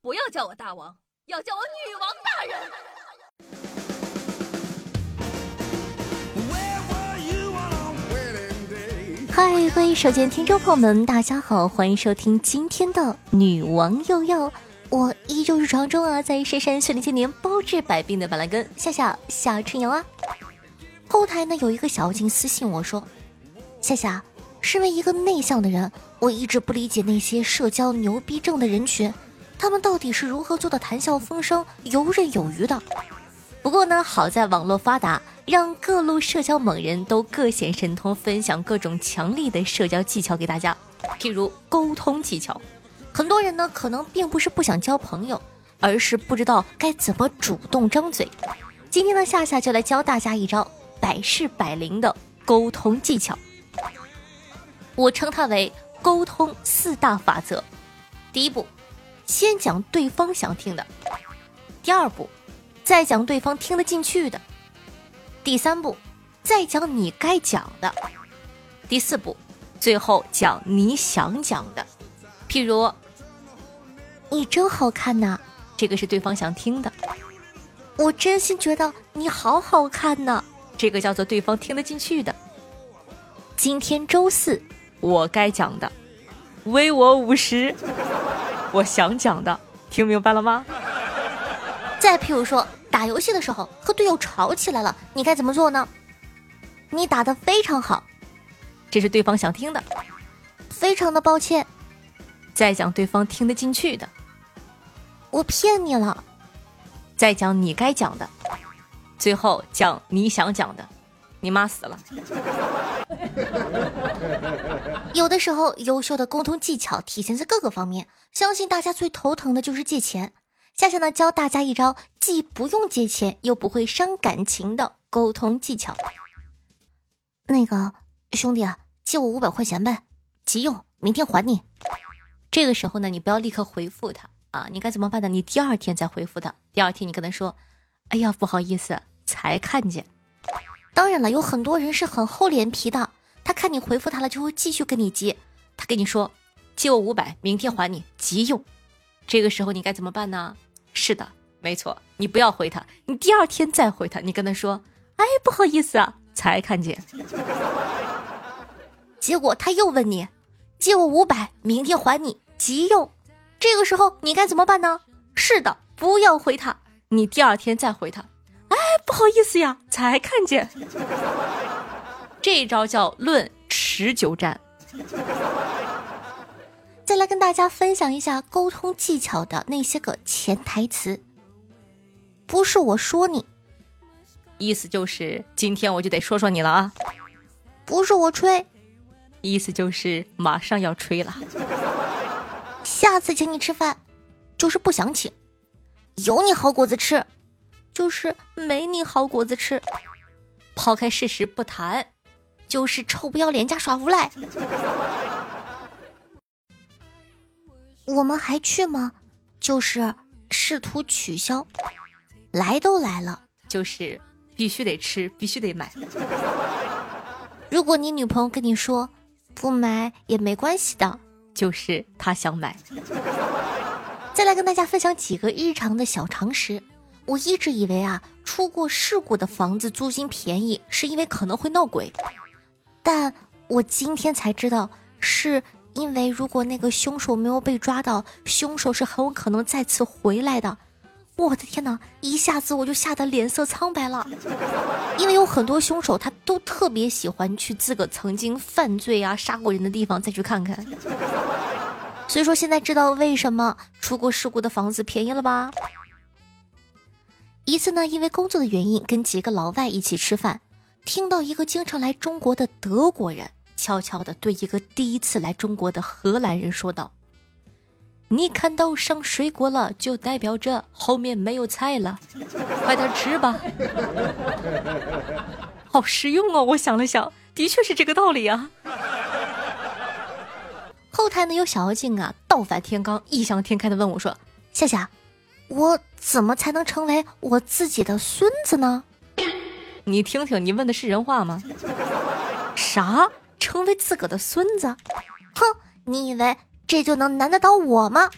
不要叫我大王，要叫我女王大人。嗨，各位手机听众朋友们，大家好，欢迎收听今天的女王又要。我依旧是传中啊，在深山训练千年、包治百病的板蓝根夏夏夏春瑶啊。后台呢有一个小妖精私信我说：“夏夏，身为一个内向的人，我一直不理解那些社交牛逼症的人群，他们到底是如何做到谈笑风生、游刃有余的？不过呢，好在网络发达，让各路社交猛人都各显神通，分享各种强力的社交技巧给大家，譬如沟通技巧。很多人呢，可能并不是不想交朋友，而是不知道该怎么主动张嘴。今天呢，夏夏就来教大家一招。”百试百灵的沟通技巧，我称它为沟通四大法则。第一步，先讲对方想听的；第二步，再讲对方听得进去的；第三步，再讲你该讲的；第四步，最后讲你想讲的。譬如，你真好看呐，这个是对方想听的。我真心觉得你好好看呢。这个叫做对方听得进去的。今天周四，我该讲的，微我五十，我想讲的，听明白了吗？再譬如说，打游戏的时候和队友吵起来了，你该怎么做呢？你打的非常好，这是对方想听的。非常的抱歉，再讲对方听得进去的。我骗你了，再讲你该讲的。最后讲你想讲的，你妈死了。有的时候，优秀的沟通技巧体现在各个方面。相信大家最头疼的就是借钱。夏夏呢，教大家一招既不用借钱又不会伤感情的沟通技巧。那个兄弟啊，借我五百块钱呗，急用，明天还你。这个时候呢，你不要立刻回复他啊，你该怎么办呢？你第二天再回复他。第二天你跟他说。哎呀，不好意思，才看见。当然了，有很多人是很厚脸皮的，他看你回复他了，就会继续跟你急。他跟你说，借我五百，明天还你，急用。这个时候你该怎么办呢？是的，没错，你不要回他，你第二天再回他，你跟他说，哎，不好意思啊，才看见。结果他又问你，借我五百，明天还你，急用。这个时候你该怎么办呢？是的，不要回他。你第二天再回他，哎，不好意思呀，才看见。这一招叫论持久战。再来跟大家分享一下沟通技巧的那些个潜台词。不是我说你，意思就是今天我就得说说你了啊。不是我吹，意思就是马上要吹了。下次请你吃饭，就是不想请。有你好果子吃，就是没你好果子吃。抛开事实不谈，就是臭不要脸加耍无赖。我们还去吗？就是试图取消。来都来了，就是必须得吃，必须得买。如果你女朋友跟你说不买也没关系的，就是她想买。再来跟大家分享几个日常的小常识。我一直以为啊，出过事故的房子租金便宜，是因为可能会闹鬼。但我今天才知道，是因为如果那个凶手没有被抓到，凶手是很有可能再次回来的。我的天哪，一下子我就吓得脸色苍白了。因为有很多凶手，他都特别喜欢去自个曾经犯罪啊、杀过人的地方再去看看。所以说，现在知道为什么出过事故的房子便宜了吧？一次呢，因为工作的原因，跟几个老外一起吃饭，听到一个经常来中国的德国人悄悄的对一个第一次来中国的荷兰人说道：“你看到上水果了，就代表着后面没有菜了，快点吃吧。”好实用哦！我想了想，的确是这个道理啊。后台呢有小妖精啊，倒反天罡，异想天开的问我说：“夏夏，我怎么才能成为我自己的孙子呢？”你听听，你问的是人话吗？啥？成为自个的孙子？哼，你以为这就能难得到我吗？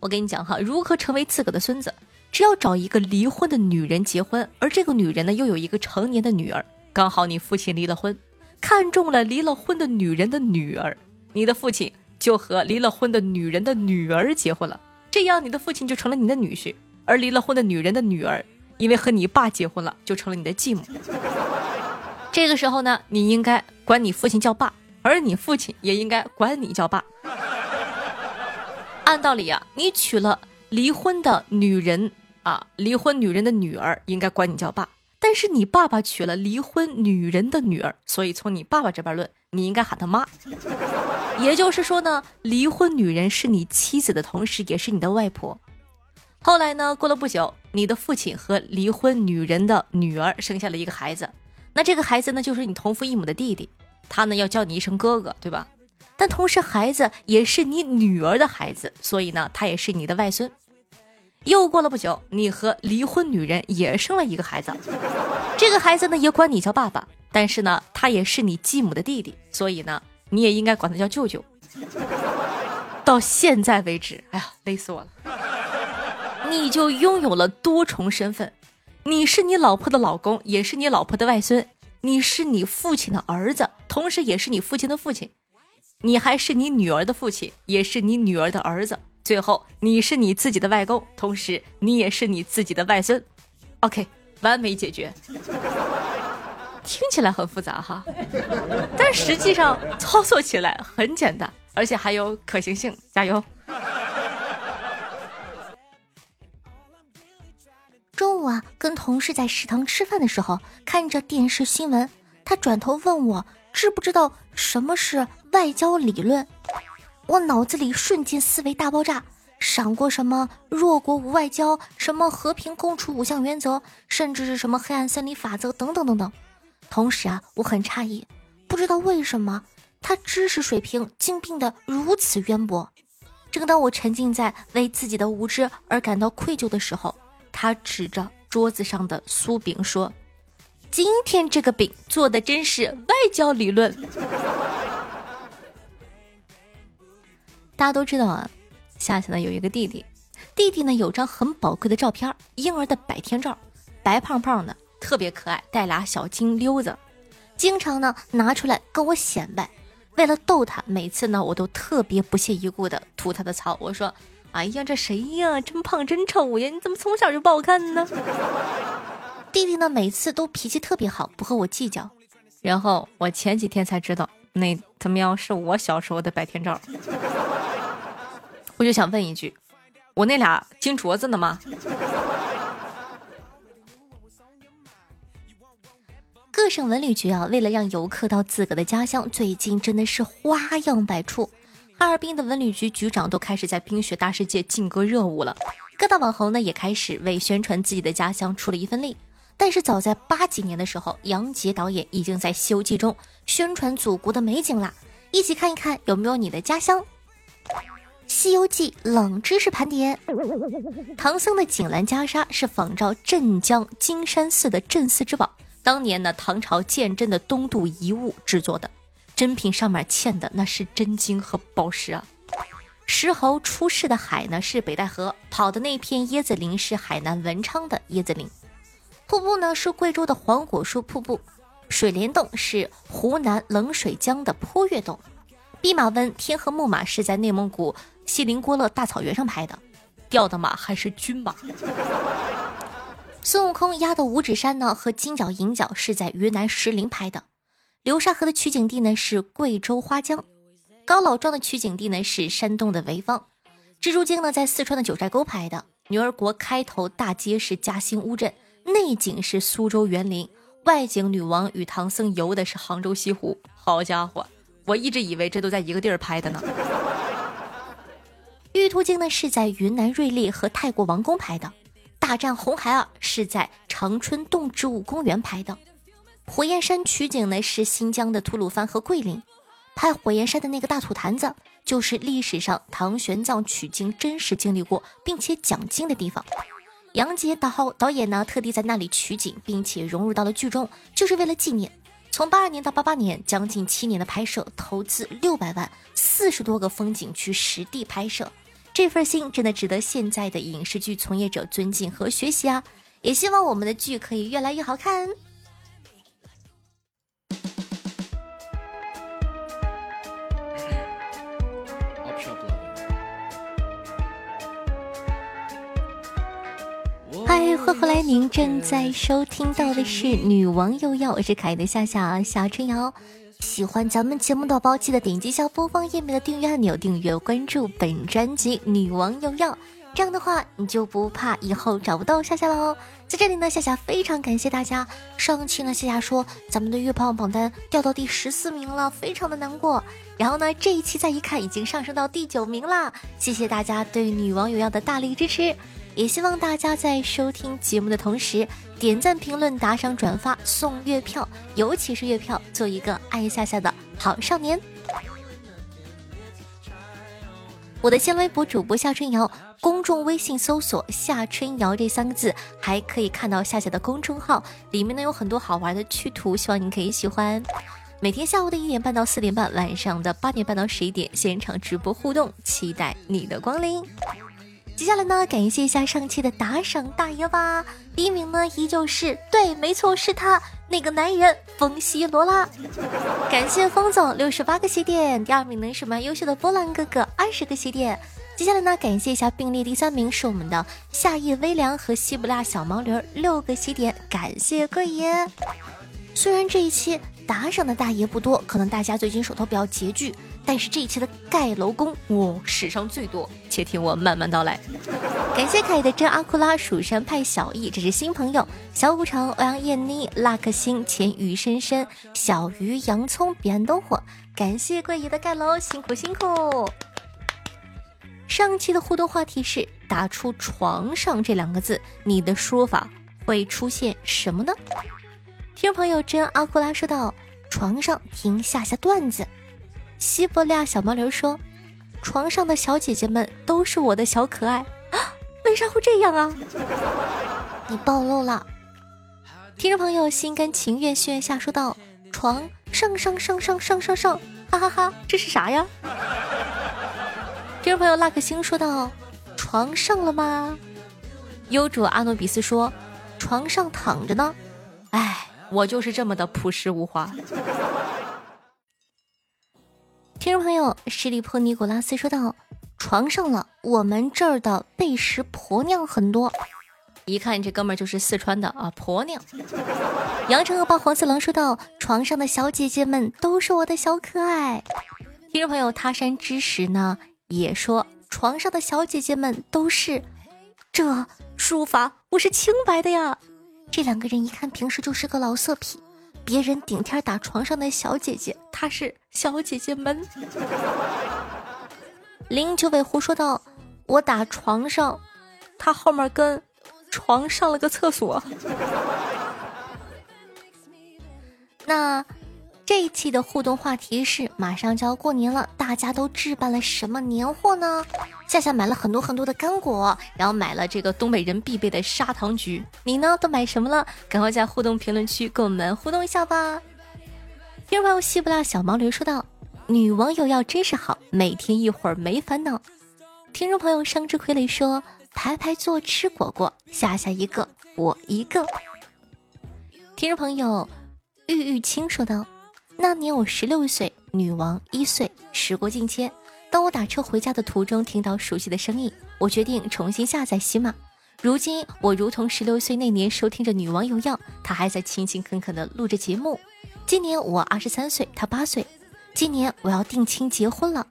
我跟你讲哈，如何成为自个的孙子，只要找一个离婚的女人结婚，而这个女人呢又有一个成年的女儿，刚好你父亲离了婚，看中了离了婚的女人的女儿，你的父亲就和离了婚的女人的女儿结婚了，这样你的父亲就成了你的女婿，而离了婚的女人的女儿，因为和你爸结婚了，就成了你的继母。这个时候呢，你应该管你父亲叫爸，而你父亲也应该管你叫爸。按道理啊，你娶了离婚的女人啊，离婚女人的女儿应该管你叫爸。但是你爸爸娶了离婚女人的女儿，所以从你爸爸这边论，你应该喊他妈。也就是说呢，离婚女人是你妻子的同时，也是你的外婆。后来呢，过了不久，你的父亲和离婚女人的女儿生下了一个孩子。那这个孩子呢，就是你同父异母的弟弟，他呢要叫你一声哥哥，对吧？但同时，孩子也是你女儿的孩子，所以呢，他也是你的外孙。又过了不久，你和离婚女人也生了一个孩子，这个孩子呢也管你叫爸爸，但是呢，他也是你继母的弟弟，所以呢，你也应该管他叫舅舅。到现在为止，哎呀，累死我了！你就拥有了多重身份。你是你老婆的老公，也是你老婆的外孙；你是你父亲的儿子，同时也是你父亲的父亲；你还是你女儿的父亲，也是你女儿的儿子；最后，你是你自己的外公，同时你也是你自己的外孙。OK，完美解决。听起来很复杂哈，但实际上操作起来很简单，而且还有可行性。加油！中午啊，跟同事在食堂吃饭的时候，看着电视新闻，他转头问我知不知道什么是外交理论。我脑子里瞬间思维大爆炸，闪过什么弱国无外交，什么和平共处五项原则，甚至是什么黑暗森林法则等等等等。同时啊，我很诧异，不知道为什么他知识水平竟变得如此渊博。正当我沉浸在为自己的无知而感到愧疚的时候。他指着桌子上的酥饼说：“今天这个饼做的真是外交理论。”大家都知道啊，夏夏呢有一个弟弟，弟弟呢有张很宝贵的照片，婴儿的百天照，白胖胖的，特别可爱，带俩小金溜子，经常呢拿出来跟我显摆。为了逗他，每次呢我都特别不屑一顾的吐他的槽，我说。哎呀，这谁呀？真胖真丑呀！你怎么从小就不好看呢？弟弟呢，每次都脾气特别好，不和我计较。然后我前几天才知道，那他喵是我小时候的百天照。我就想问一句，我那俩金镯子呢吗？各省文旅局啊，为了让游客到自个的家乡，最近真的是花样百出。哈尔滨的文旅局局长都开始在冰雪大世界劲歌热舞了，各大网红呢也开始为宣传自己的家乡出了一份力。但是早在八几年的时候，杨洁导演已经在《西游记》中宣传祖国的美景啦。一起看一看有没有你的家乡。《西游记》冷知识盘点：唐僧的锦兰袈裟是仿照镇江金山寺的镇寺之宝，当年呢唐朝鉴真的东渡遗物制作的。真品上面嵌的那是真金和宝石啊！石猴出世的海呢是北戴河，跑的那片椰子林是海南文昌的椰子林，瀑布呢是贵州的黄果树瀑布，水帘洞是湖南冷水江的坡月洞，弼马温天河木马是在内蒙古锡林郭勒大草原上拍的，吊的马还是军马。孙悟空压的五指山呢和金角银角是在云南石林拍的。流沙河的取景地呢是贵州花江，高老庄的取景地呢是山东的潍坊，蜘蛛精呢在四川的九寨沟拍的，女儿国开头大街是嘉兴乌镇，内景是苏州园林，外景女王与唐僧游的是杭州西湖。好家伙，我一直以为这都在一个地儿拍的呢。玉兔精呢是在云南瑞丽和泰国王宫拍的，大战红孩儿是在长春动植物公园拍的。火焰山取景呢是新疆的吐鲁番和桂林，拍火焰山的那个大土坛子，就是历史上唐玄奘取经真实经历过并且讲经的地方。杨洁导导演呢特地在那里取景，并且融入到了剧中，就是为了纪念。从八二年到八八年，将近七年的拍摄，投资六百万，四十多个风景区实地拍摄，这份心真的值得现在的影视剧从业者尊敬和学习啊！也希望我们的剧可以越来越好看。欢迎回来！您正在收听到的是《女王又要》，我是可爱的夏夏夏春瑶。喜欢咱们节目的宝宝，记得点击一下播放页面的订阅按钮，订阅关注本专辑《女王又要》。这样的话，你就不怕以后找不到夏夏喽。在这里呢，夏夏非常感谢大家。上期呢，夏夏说咱们的月榜榜单掉到第十四名了，非常的难过。然后呢，这一期再一看，已经上升到第九名了。谢谢大家对《女王有要》的大力支持。也希望大家在收听节目的同时，点赞、评论、打赏、转发、送月票，尤其是月票，做一个爱夏夏的好少年。我的新微博主播夏春瑶，公众微信搜索“夏春瑶”这三个字，还可以看到夏夏的公众号，里面呢有很多好玩的趣图，希望您可以喜欢。每天下午的一点半到四点半，晚上的八点半到十一点，现场直播互动，期待你的光临。接下来呢，感谢一下上期的打赏大爷吧。第一名呢，依旧是对，没错，是他那个男人风西罗拉。感谢风总六十八个喜点。第二名呢是蛮优秀的波兰哥哥二十个喜点。接下来呢，感谢一下并列第三名是我们的夏夜微凉和西不拉小毛驴六个喜点，感谢贵爷。虽然这一期打赏的大爷不多，可能大家最近手头比较拮据。但是这一期的盖楼工，哇，史上最多，且听我慢慢道来。感谢凯的真阿库拉、蜀山派小易，这是新朋友。小五常、欧阳燕妮、辣克星、浅雨深深、小鱼、洋葱、彼岸灯火。感谢贵爷的盖楼，辛苦辛苦。上期的互动话题是打出“床上”这两个字，你的说法会出现什么呢？听众朋友真阿库拉说道：“床上听下下段子。”西伯利亚小毛驴说：“床上的小姐姐们都是我的小可爱，为啥会这样啊？你暴露了。”听众朋友心甘情愿炫下说道：“床上上上上上上上，哈哈哈，这是啥呀？” 听众朋友拉克星说道：“床上了吗？”优主阿诺比斯说：“床上躺着呢。”哎，我就是这么的朴实无华。听众朋友，十里坡尼古拉斯说道：“床上了，我们这儿的背时婆娘很多。一看这哥们儿就是四川的啊，婆娘。”阳城恶霸黄四郎说道：“床上的小姐姐们都是我的小可爱。”听众朋友，他山之石呢也说：“床上的小姐姐们都是这书法，我是清白的呀。”这两个人一看平时就是个老色批。别人顶天打床上的小姐姐，她是小姐姐们。零九尾狐说道：“我打床上，他后面跟床上了个厕所。”那。这一期的互动话题是：马上就要过年了，大家都置办了什么年货呢？夏夏买了很多很多的干果，然后买了这个东北人必备的砂糖橘。你呢，都买什么了？赶快在互动评论区跟我们互动一下吧。听众朋友西不拉小毛驴说道：“女网友要真是好，每天一会儿没烦恼。”听众朋友生之傀儡说：“排排坐吃果果，夏夏一个，我一个。”听众朋友玉玉清说道。那年我十六岁，女王一岁。时过境迁，当我打车回家的途中，听到熟悉的声音，我决定重新下载喜马。如今，我如同十六岁那年收听着女王有药，她还在勤勤恳恳地录着节目。今年我二十三岁，她八岁。今年我要定亲结婚了，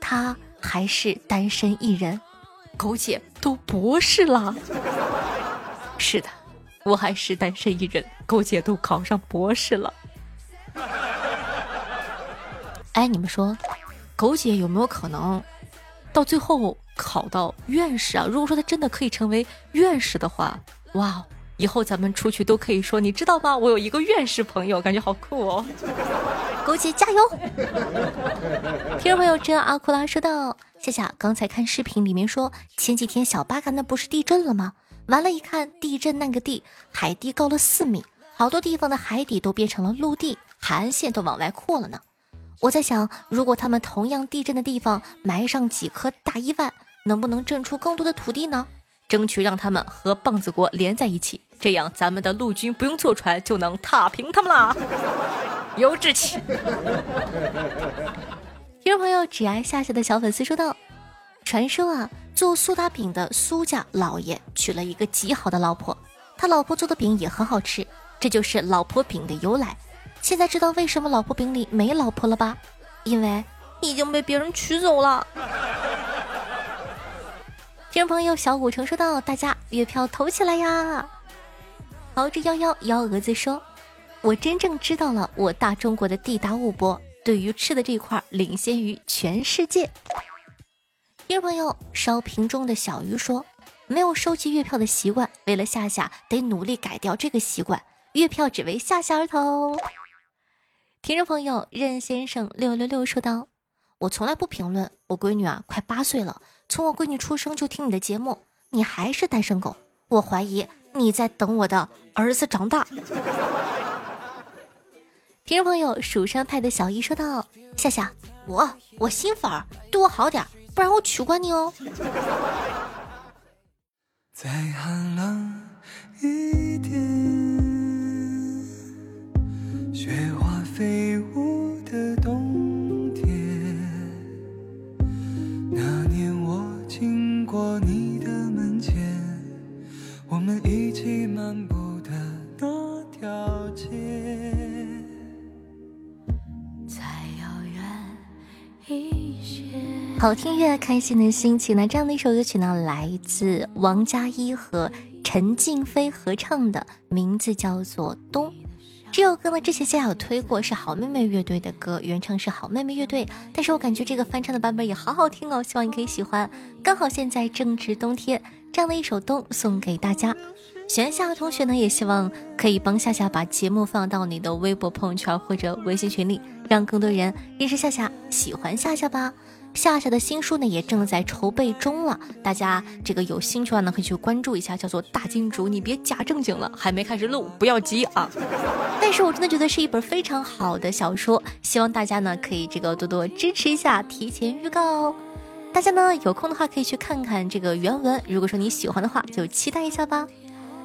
她还是单身一人。狗姐都博士了，是的，我还是单身一人。狗姐都考上博士了。哎，你们说，狗姐有没有可能到最后考到院士啊？如果说她真的可以成为院士的话，哇，以后咱们出去都可以说，你知道吗？我有一个院士朋友，感觉好酷哦！狗姐加油！听众朋友，真阿库拉说道：夏夏刚才看视频里面说，前几天小巴嘎那不是地震了吗？完了，一看地震那个地，海地高了四米，好多地方的海底都变成了陆地，海岸线都往外扩了呢。我在想，如果他们同样地震的地方埋上几颗大伊万，能不能震出更多的土地呢？争取让他们和棒子国连在一起，这样咱们的陆军不用坐船就能踏平他们啦！有志气。听众朋友，只爱夏夏的小粉丝说道：“传说啊，做苏打饼的苏家老爷娶了一个极好的老婆，他老婆做的饼也很好吃，这就是老婆饼的由来。现在知道为什么老婆饼里没老婆了吧？因为已经被别人娶走了。”听众朋友小五成说道：“大家月票投起来呀！”熬着幺幺幺蛾子说：“我真正知道了，我大中国的地大物博，对于吃的这块领先于全世界。”听众朋友烧瓶中的小鱼说：“没有收集月票的习惯，为了夏夏得努力改掉这个习惯，月票只为夏夏而投。”听众朋友任先生六六六说道：“我从来不评论，我闺女啊，快八岁了。”从我闺女出生就听你的节目，你还是单身狗，我怀疑你在等我的儿子长大。听众朋友蜀山派的小姨说道：“夏夏，我我新粉儿，对我好点，不然我取关你哦。”再寒冷好听越开心的心情呢？这样的一首歌曲呢，来自王佳一和陈静飞合唱的，名字叫做《冬》。这首歌呢，之前夏有推过，是好妹妹乐队的歌，原唱是好妹妹乐队。但是我感觉这个翻唱的版本也好好听哦，希望你可以喜欢。刚好现在正值冬天，这样的一首冬送给大家。喜欢夏的同学呢，也希望可以帮夏夏把节目放到你的微博、朋友圈或者微信群里，让更多人认识夏夏，喜欢夏夏吧。夏夏的新书呢也正在筹备中了，大家这个有兴趣的话呢可以去关注一下，叫做《大金主》，你别假正经了，还没开始录，不要急啊。但是我真的觉得是一本非常好的小说，希望大家呢可以这个多多支持一下，提前预告哦。大家呢有空的话可以去看看这个原文，如果说你喜欢的话，就期待一下吧。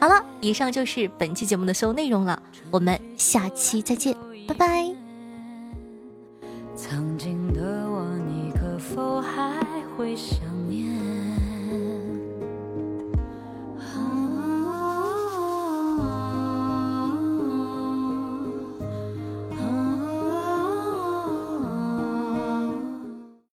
好了，以上就是本期节目的所有内容了，我们下期再见，拜拜。曾经否还会想？